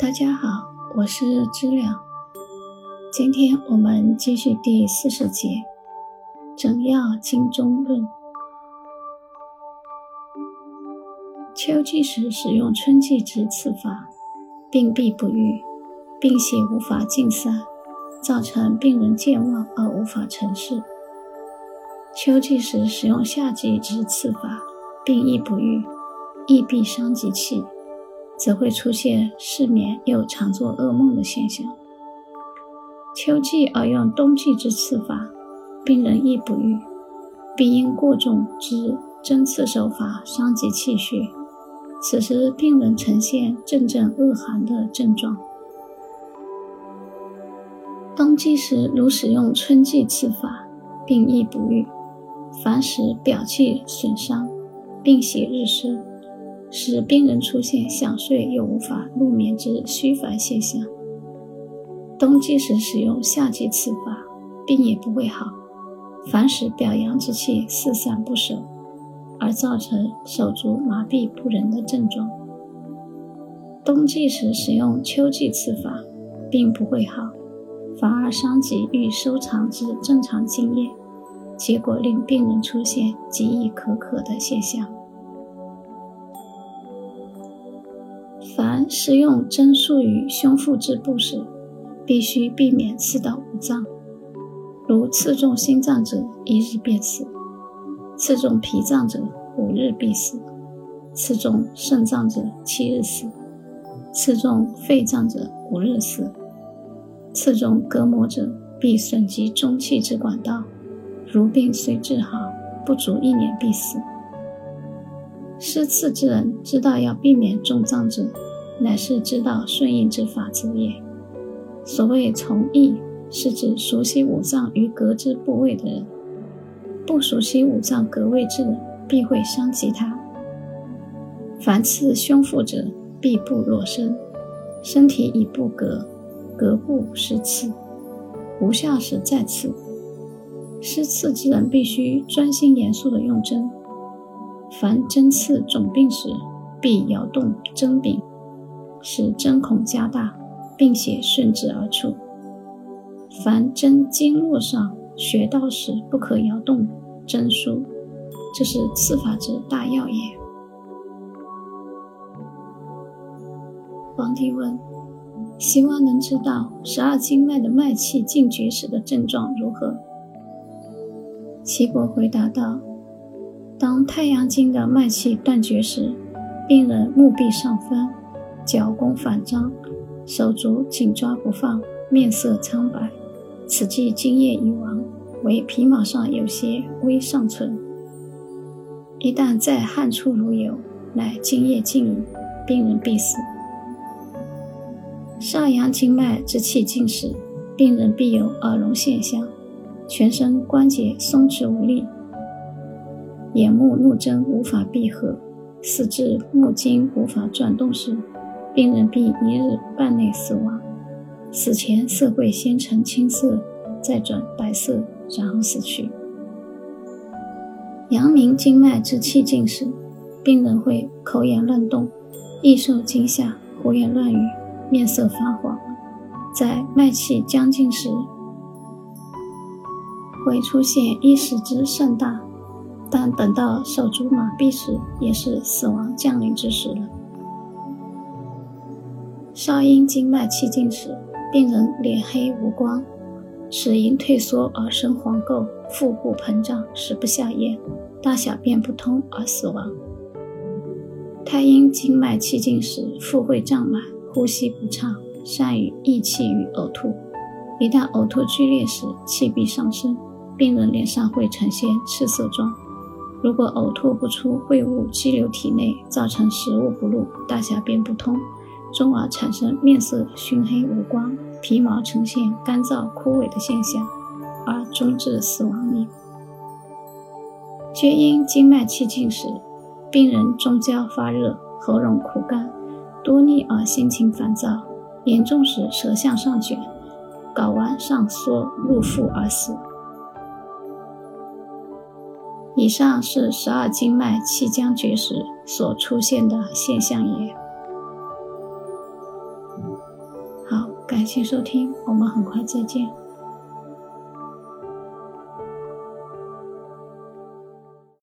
大家好，我是知了。今天我们继续第四十节《整要经中论》。秋季时使用春季之刺法，病必不愈，病邪无法尽散，造成病人健忘而无法成事。秋季时使用夏季之刺法，病亦不愈，亦必伤及气。则会出现失眠又常做噩梦的现象。秋季而用冬季之刺法，病人亦不愈，必因过重之针刺手法伤及气血，此时病人呈现阵阵恶寒的症状。冬季时如使用春季刺法，病亦不愈，凡使表气损伤，病血日深。使病人出现想睡又无法入眠之虚烦现象。冬季时使用夏季刺法，病也不会好，反使表阳之气四散不守，而造成手足麻痹不仁的症状。冬季时使用秋季刺法，并不会好，反而伤及欲收藏之正常津液，结果令病人出现极易口渴的现象。凡使用针术于胸腹之部时，必须避免刺到五脏。如刺中心脏者，一日便死；刺中脾脏者，五日必死；刺中肾脏者，七日死；刺中肺脏者，五日死；刺中膈膜者，必损及中气之管道。如病虽治好，不足一年必死。施刺之人知道要避免中脏者，乃是知道顺应之法则也。所谓从义，是指熟悉五脏与格之部位的人；不熟悉五脏格位之人，必会伤及他。凡刺胸腹者，必不裸身，身体以不隔，膈部是刺，无效时再刺。施刺之人必须专心严肃地用针。凡针刺肿病时，必摇动针柄，使针孔加大，并且顺之而出。凡针经络上穴道时，不可摇动针梳，这是刺法之大要也。皇帝问：希望能知道十二经脉的脉气尽绝时的症状如何？齐国回答道。当太阳经的脉气断绝时，病人目闭上翻，脚弓反张，手足紧抓不放，面色苍白，此即津液已亡，为皮毛上有些微尚存。一旦在汗出如油，乃津液尽矣，病人必死。上阳经脉之气尽时，病人必有耳聋现象，全身关节松弛无力。眼目怒睁，无法闭合；四肢目睛无法转动时，病人必一日半内死亡。死前色会先呈青色，再转白色，然后死去。阳明经脉之气尽时，病人会口眼乱动，易受惊吓，胡言乱语，面色发黄。在脉气将尽时，会出现一时之盛大。但等到手足麻痹时，也是死亡降临之时了。少阴经脉气尽时，病人脸黑无光，齿龈退缩而生黄垢，腹部膨胀，食不下咽，大小便不通而死亡。太阴经脉气尽时，腹会胀满，呼吸不畅，善于易气与呕吐。一旦呕吐剧烈时，气必上升，病人脸上会呈现赤色状。如果呕吐不出秽物积留体内，造成食物不入、大小便不通，从而产生面色熏黑无光、皮毛呈现干燥枯萎的现象，而终致死亡矣。厥阴经脉气尽时，病人中焦发热，喉咙苦干，多逆而心情烦躁，严重时舌向上卷，睾丸上缩入腹而死。以上是十二经脉气僵绝时所出现的现象也。好感谢收听我们很快再见。